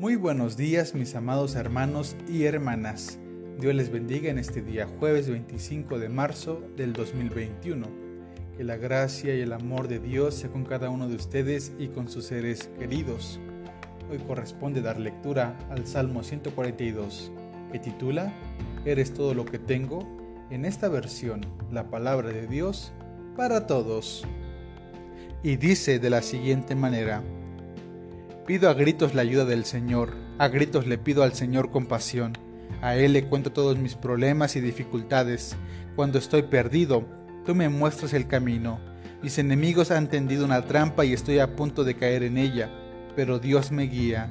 Muy buenos días mis amados hermanos y hermanas. Dios les bendiga en este día jueves 25 de marzo del 2021. Que la gracia y el amor de Dios sea con cada uno de ustedes y con sus seres queridos. Hoy corresponde dar lectura al Salmo 142, que titula Eres todo lo que tengo. En esta versión, la palabra de Dios para todos. Y dice de la siguiente manera, Pido a gritos la ayuda del Señor, a gritos le pido al Señor compasión. A Él le cuento todos mis problemas y dificultades. Cuando estoy perdido, tú me muestras el camino. Mis enemigos han tendido una trampa y estoy a punto de caer en ella, pero Dios me guía.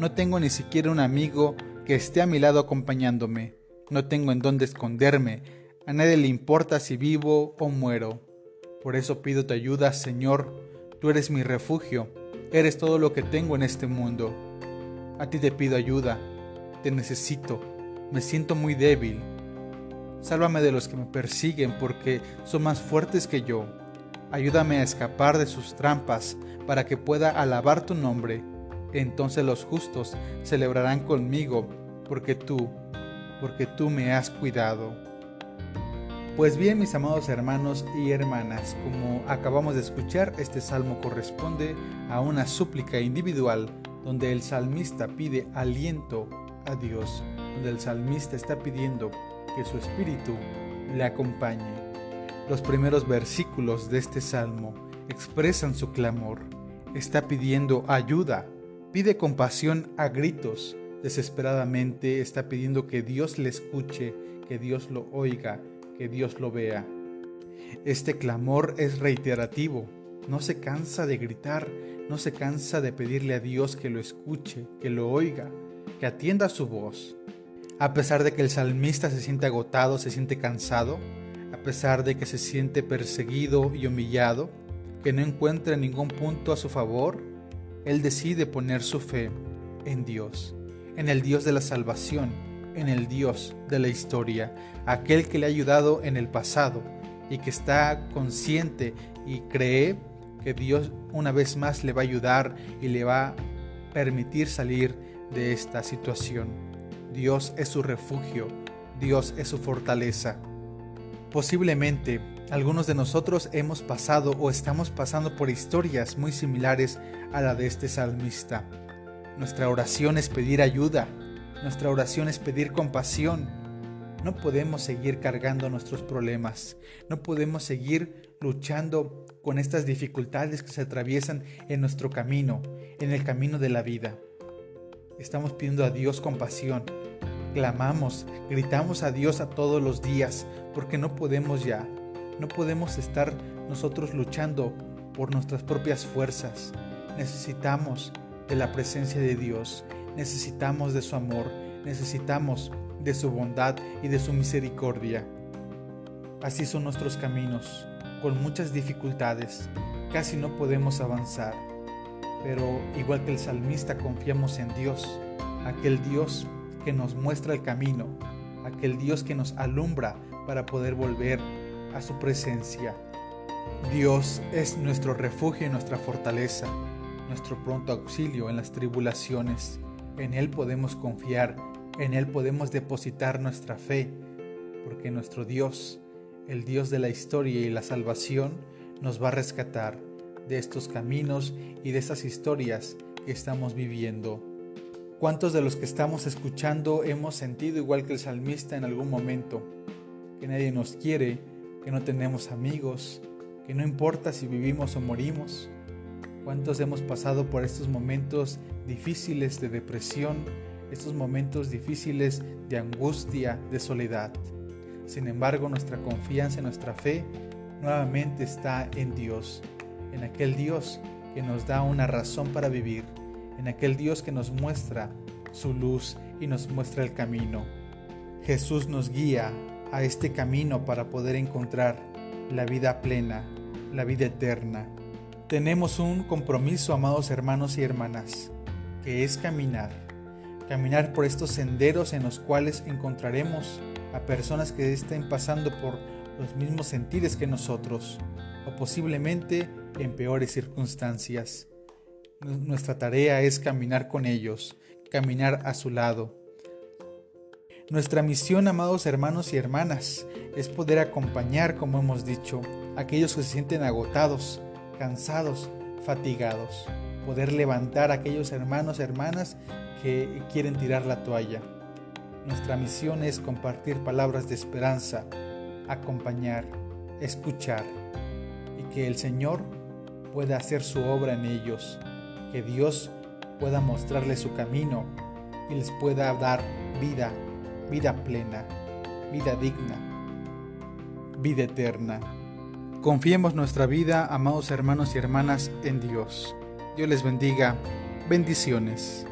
No tengo ni siquiera un amigo que esté a mi lado acompañándome. No tengo en dónde esconderme. A nadie le importa si vivo o muero. Por eso pido tu ayuda, Señor. Tú eres mi refugio Eres todo lo que tengo en este mundo. A ti te pido ayuda. Te necesito. Me siento muy débil. Sálvame de los que me persiguen porque son más fuertes que yo. Ayúdame a escapar de sus trampas para que pueda alabar tu nombre. Entonces los justos celebrarán conmigo porque tú, porque tú me has cuidado. Pues bien, mis amados hermanos y hermanas, como acabamos de escuchar, este salmo corresponde a una súplica individual donde el salmista pide aliento a Dios, donde el salmista está pidiendo que su espíritu le acompañe. Los primeros versículos de este salmo expresan su clamor. Está pidiendo ayuda, pide compasión a gritos, desesperadamente está pidiendo que Dios le escuche, que Dios lo oiga, que Dios lo vea. Este clamor es reiterativo, no se cansa de gritar, no se cansa de pedirle a Dios que lo escuche, que lo oiga, que atienda su voz. A pesar de que el salmista se siente agotado, se siente cansado, a pesar de que se siente perseguido y humillado, que no encuentra ningún punto a su favor, él decide poner su fe en Dios, en el Dios de la salvación, en el Dios de la historia, aquel que le ha ayudado en el pasado y que está consciente y cree que Dios una vez más le va a ayudar y le va a permitir salir de esta situación. Dios es su refugio, Dios es su fortaleza. Posiblemente algunos de nosotros hemos pasado o estamos pasando por historias muy similares a la de este salmista. Nuestra oración es pedir ayuda, nuestra oración es pedir compasión. No podemos seguir cargando nuestros problemas. No podemos seguir luchando con estas dificultades que se atraviesan en nuestro camino, en el camino de la vida. Estamos pidiendo a Dios compasión. Clamamos, gritamos a Dios a todos los días, porque no podemos ya. No podemos estar nosotros luchando por nuestras propias fuerzas. Necesitamos de la presencia de Dios necesitamos de su amor, necesitamos de su bondad y de su misericordia. Así son nuestros caminos, con muchas dificultades, casi no podemos avanzar, pero igual que el salmista confiamos en Dios, aquel Dios que nos muestra el camino, aquel Dios que nos alumbra para poder volver a su presencia. Dios es nuestro refugio y nuestra fortaleza, nuestro pronto auxilio en las tribulaciones. En Él podemos confiar, en Él podemos depositar nuestra fe, porque nuestro Dios, el Dios de la historia y la salvación, nos va a rescatar de estos caminos y de esas historias que estamos viviendo. ¿Cuántos de los que estamos escuchando hemos sentido igual que el salmista en algún momento? Que nadie nos quiere, que no tenemos amigos, que no importa si vivimos o morimos, ¿Cuántos hemos pasado por estos momentos difíciles de depresión, estos momentos difíciles de angustia, de soledad? Sin embargo, nuestra confianza y nuestra fe nuevamente está en Dios, en aquel Dios que nos da una razón para vivir, en aquel Dios que nos muestra su luz y nos muestra el camino. Jesús nos guía a este camino para poder encontrar la vida plena, la vida eterna tenemos un compromiso, amados hermanos y hermanas, que es caminar. Caminar por estos senderos en los cuales encontraremos a personas que estén pasando por los mismos sentires que nosotros, o posiblemente en peores circunstancias. Nuestra tarea es caminar con ellos, caminar a su lado. Nuestra misión, amados hermanos y hermanas, es poder acompañar, como hemos dicho, a aquellos que se sienten agotados, cansados, fatigados. Poder levantar a aquellos hermanos, hermanas que quieren tirar la toalla. Nuestra misión es compartir palabras de esperanza, acompañar, escuchar y que el Señor pueda hacer su obra en ellos, que Dios pueda mostrarles su camino y les pueda dar vida, vida plena, vida digna, vida eterna. Confiemos nuestra vida, amados hermanos y hermanas, en Dios. Dios les bendiga. Bendiciones.